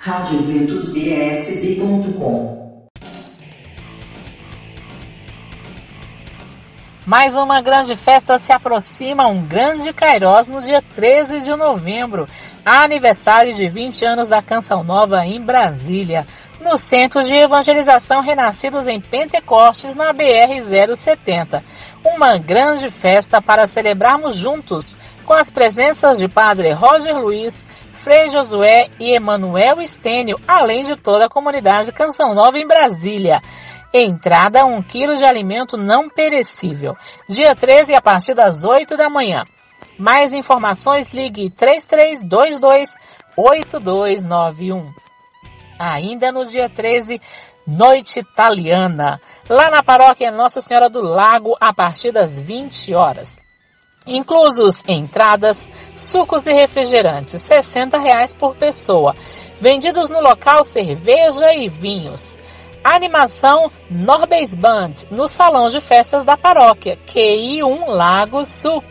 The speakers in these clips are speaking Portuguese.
radioventusbsb.com Mais uma grande festa se aproxima, um grande Cairós no dia 13 de novembro, aniversário de 20 anos da Canção Nova em Brasília, no Centro de Evangelização Renascidos em Pentecostes, na BR-070. Uma grande festa para celebrarmos juntos, com as presenças de Padre Roger Luiz, Frei Josué e Emanuel Estênio, além de toda a comunidade Canção Nova em Brasília. Entrada 1 kg de alimento não perecível. Dia 13 a partir das 8 da manhã. Mais informações ligue 3322 8291. Ainda no dia 13, noite italiana, lá na paróquia Nossa Senhora do Lago, a partir das 20 horas inclusos entradas, sucos e refrigerantes, R$ 60,00 por pessoa. Vendidos no local cerveja e vinhos. Animação Norbes Band no Salão de Festas da Paróquia, QI1 Lago Sul.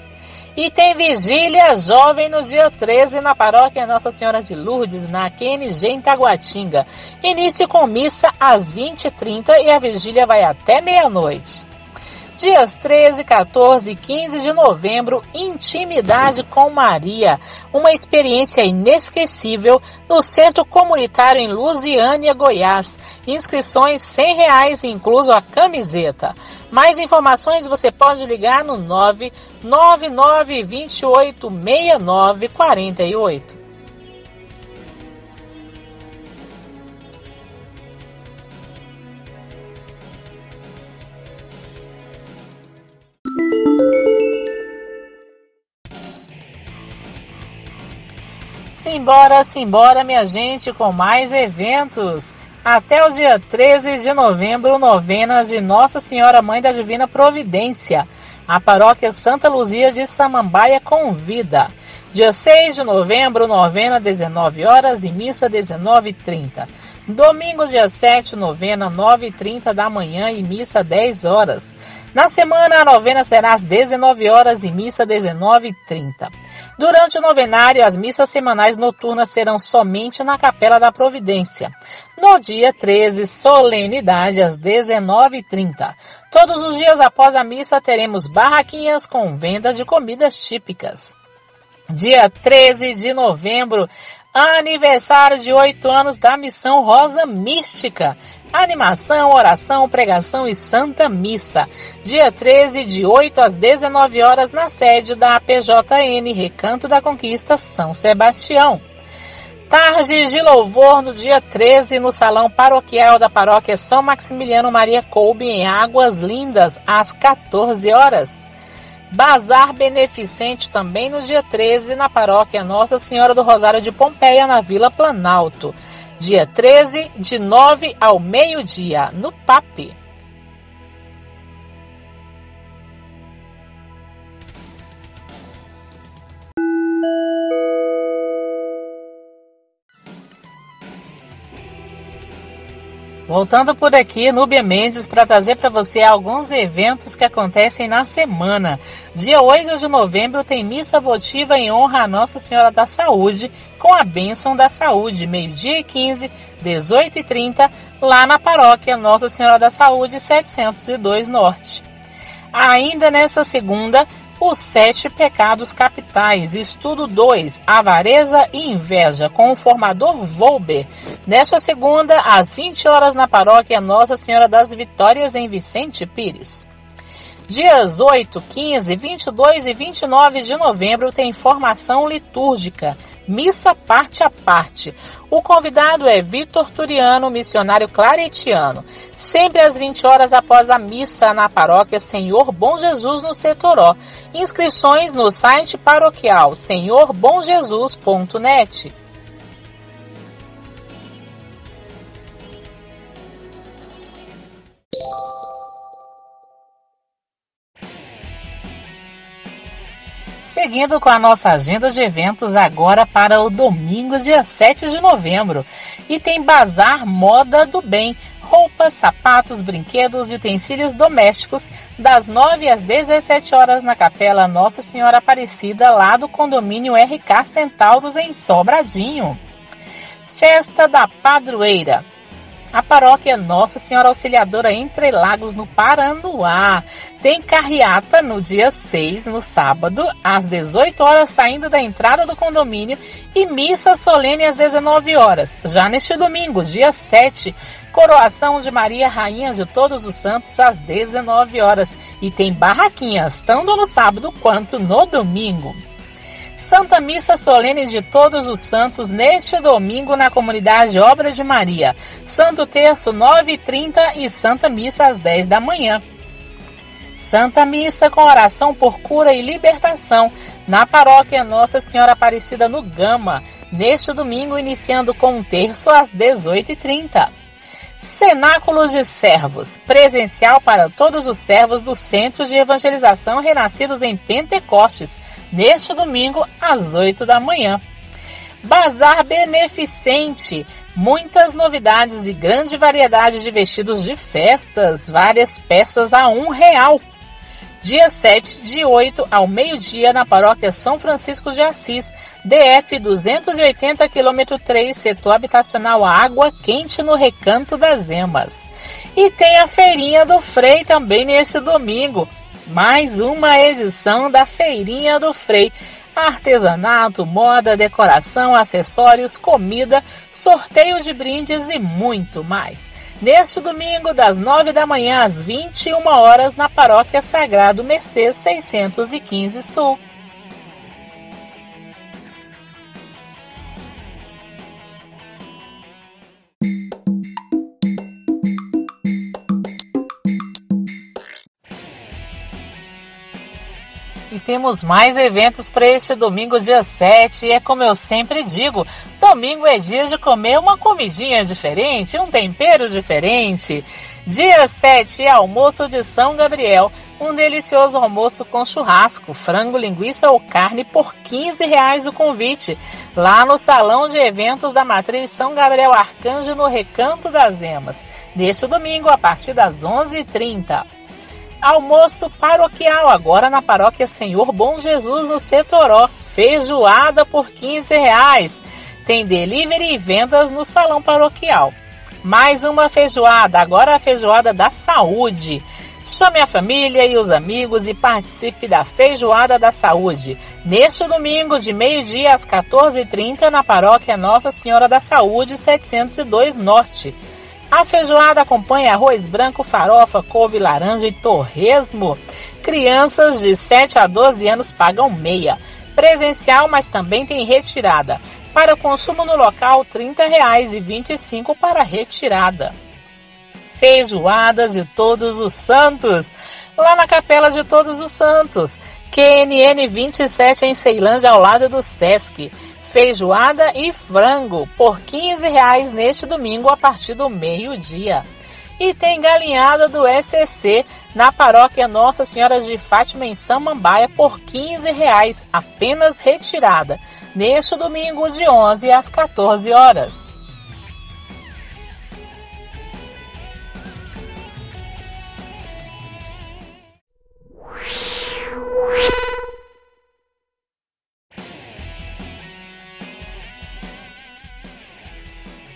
E tem vigília jovem no dia 13 na paróquia Nossa Senhora de Lourdes, na QNG em Taguatinga. Início com missa às 20h30 e a vigília vai até meia-noite. Dias 13, 14 e 15 de novembro, Intimidade com Maria, uma experiência inesquecível no Centro Comunitário em Lusiânia, Goiás. Inscrições R$ reais, incluso a camiseta. Mais informações você pode ligar no 999 Simbora, simbora, minha gente, com mais eventos. Até o dia 13 de novembro, novenas de Nossa Senhora Mãe da Divina Providência. A paróquia Santa Luzia de Samambaia convida. Dia 6 de novembro, novena 19 horas e missa 19h30. Domingo, dia 7, novena 9h30 da manhã e missa 10 horas. Na semana, a novena será às 19 horas e missa 19h30. Durante o novenário, as missas semanais noturnas serão somente na Capela da Providência. No dia 13, solenidade às 19h30. Todos os dias após a missa teremos barraquinhas com venda de comidas típicas. Dia 13 de novembro, aniversário de oito anos da Missão Rosa Mística. Animação, oração, pregação e Santa Missa. Dia 13, de 8 às 19 horas, na sede da APJN, Recanto da Conquista, São Sebastião. Tardes de louvor no dia 13 no Salão Paroquial da Paróquia São Maximiliano Maria Coube, em Águas Lindas, às 14 horas. Bazar Beneficente também no dia 13 na Paróquia Nossa Senhora do Rosário de Pompeia, na Vila Planalto dia 13, de 9 ao meio-dia, no PAP. Voltando por aqui, Núbia Mendes, para trazer para você alguns eventos que acontecem na semana. Dia 8 de novembro tem missa votiva em honra a Nossa Senhora da Saúde, com a bênção da saúde, meio-dia e 15, 18 e 30, lá na paróquia Nossa Senhora da Saúde, 702 Norte. Ainda nessa segunda, os Sete Pecados Capitais, estudo 2, Avareza e Inveja, com o formador Volber. Nesta segunda, às 20 horas, na paróquia Nossa Senhora das Vitórias, em Vicente Pires. Dias 8, 15, 22 e 29 de novembro tem formação litúrgica, missa parte a parte. O convidado é Vitor Turiano, missionário claretiano. Sempre às 20 horas após a missa na paróquia Senhor Bom Jesus no Setoró. Inscrições no site paroquial senhorbomjesus.net. Seguindo com a nossa agenda de eventos agora para o domingo, dia 7 de novembro. E tem Bazar Moda do Bem, roupas, sapatos, brinquedos e utensílios domésticos, das 9 às 17 horas na Capela Nossa Senhora Aparecida, lá do condomínio RK Centauros, em Sobradinho. Festa da Padroeira. A paróquia Nossa Senhora Auxiliadora Entre Lagos, no Paranoá. Tem carreata no dia 6, no sábado, às 18 horas, saindo da entrada do condomínio, e missa solene às 19 horas. Já neste domingo, dia 7, coroação de Maria Rainha de Todos os Santos às 19 horas. E tem barraquinhas, tanto no sábado quanto no domingo. Santa Missa Solene de Todos os Santos neste domingo na comunidade Obras de Maria. Santo Terço 9h30 e Santa Missa às 10 da manhã. Santa Missa com oração por cura e libertação na paróquia Nossa Senhora Aparecida no Gama, neste domingo, iniciando com um terço às 18h30. Cenáculos de Servos, presencial para todos os servos dos centros de evangelização renascidos em Pentecostes, neste domingo às 8 da manhã. Bazar Beneficente, muitas novidades e grande variedade de vestidos de festas, várias peças a um real. Dia 7, de 8 ao meio-dia, na paróquia São Francisco de Assis, DF 280 km 3, setor habitacional Água Quente no Recanto das Emas. E tem a Feirinha do Frei também neste domingo. Mais uma edição da Feirinha do Frei. Artesanato, moda, decoração, acessórios, comida, sorteio de brindes e muito mais neste domingo, das 9 da manhã às 21 horas, na Paróquia Sagrado Mercê 615 Sul. E temos mais eventos para este domingo, dia 7. E é como eu sempre digo: domingo é dia de comer uma comidinha diferente, um tempero diferente. Dia 7 é almoço de São Gabriel. Um delicioso almoço com churrasco, frango, linguiça ou carne por 15 reais o convite. Lá no Salão de Eventos da Matriz São Gabriel Arcanjo, no Recanto das Emas. Neste domingo, a partir das 11h30. Almoço paroquial, agora na paróquia Senhor Bom Jesus no Setoró. Feijoada por 15 reais. Tem delivery e vendas no salão paroquial. Mais uma feijoada, agora a feijoada da saúde. Chame a família e os amigos e participe da Feijoada da Saúde. Neste domingo, de meio-dia às 14h30, na paróquia Nossa Senhora da Saúde, 702 Norte. A feijoada acompanha arroz branco, farofa, couve, laranja e torresmo. Crianças de 7 a 12 anos pagam meia. Presencial, mas também tem retirada. Para consumo no local, R$ 30,25 para retirada. Feijoadas de Todos os Santos. Lá na Capela de Todos os Santos. QNN 27 em Ceilândia, ao lado do Sesc feijoada e frango por 15 reais neste domingo a partir do meio-dia. E tem galinhada do SCC na paróquia Nossa Senhora de Fátima em Samambaia por 15 reais, apenas retirada, neste domingo de 11 às 14 horas.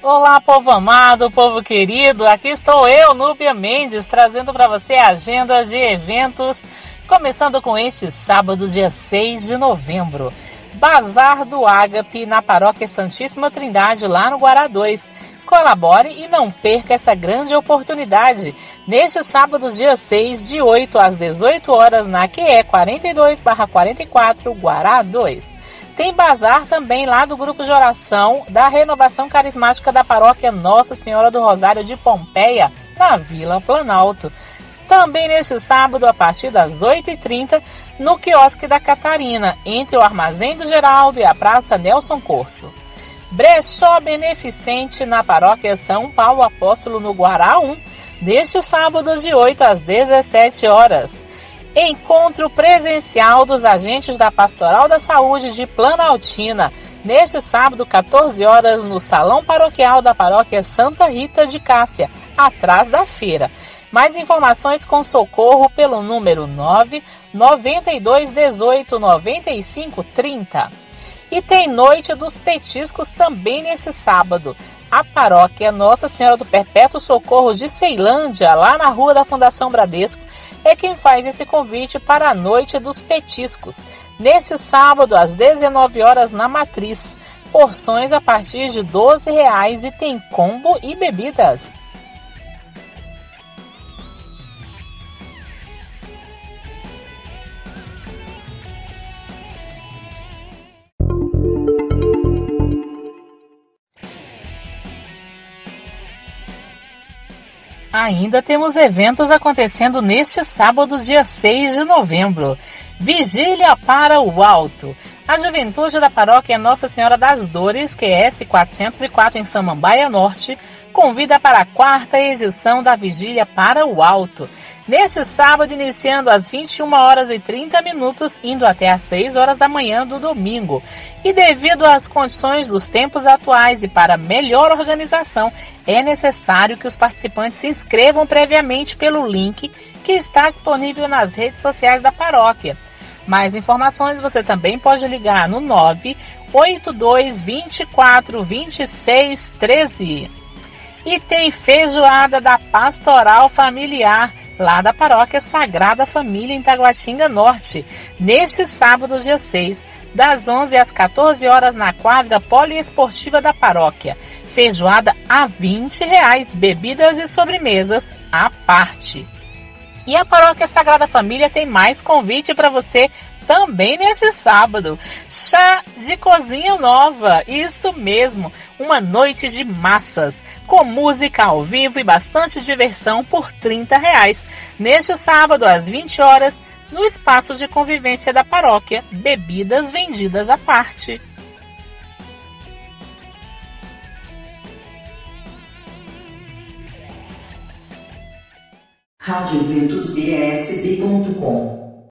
Olá, povo amado, povo querido. Aqui estou eu, Núbia Mendes, trazendo para você a agenda de eventos, começando com este sábado, dia 6 de novembro. Bazar do Ágape na Paróquia Santíssima Trindade, lá no Guará 2. Colabore e não perca essa grande oportunidade. Neste sábado, dia 6, de 8 às 18 horas, na QE 42-44, Guará 2. Tem bazar também lá do grupo de oração da renovação carismática da paróquia Nossa Senhora do Rosário de Pompeia, na Vila Planalto. Também neste sábado, a partir das 8h30, no quiosque da Catarina, entre o Armazém do Geraldo e a Praça Nelson Corso. Brechó Beneficente na paróquia São Paulo Apóstolo no Guará 1, neste sábado de 8 às 17 horas. Encontro presencial dos agentes da Pastoral da Saúde de Planaltina, neste sábado, 14 horas, no Salão Paroquial da Paróquia Santa Rita de Cássia, atrás da feira. Mais informações com socorro pelo número 9 92 18 95 30. E tem Noite dos Petiscos também nesse sábado. A paróquia Nossa Senhora do Perpétuo Socorro de Ceilândia, lá na rua da Fundação Bradesco, é quem faz esse convite para a Noite dos Petiscos. Nesse sábado, às 19 horas na Matriz. Porções a partir de R$ 12,00 e tem combo e bebidas. Ainda temos eventos acontecendo neste sábado, dia 6 de novembro. Vigília para o Alto. A juventude da paróquia Nossa Senhora das Dores, QS 404 em Samambaia Norte, convida para a quarta edição da Vigília para o Alto. Neste sábado, iniciando às 21 horas e 30 minutos, indo até às 6 horas da manhã do domingo. E devido às condições dos tempos atuais e para melhor organização, é necessário que os participantes se inscrevam previamente pelo link que está disponível nas redes sociais da paróquia. Mais informações você também pode ligar no 982 24 26 13. E tem feijoada da Pastoral Familiar, lá da Paróquia Sagrada Família em Taguatinga Norte, neste sábado, dia 6, das 11 às 14 horas na quadra poliesportiva da paróquia. Feijoada a 20 reais, bebidas e sobremesas à parte. E a Paróquia Sagrada Família tem mais convite para você também neste sábado. Chá de cozinha nova, isso mesmo, uma noite de massas, com música ao vivo e bastante diversão por 30 reais. Neste sábado, às 20 horas, no espaço de convivência da paróquia, bebidas vendidas à parte. Radioventusbsb.com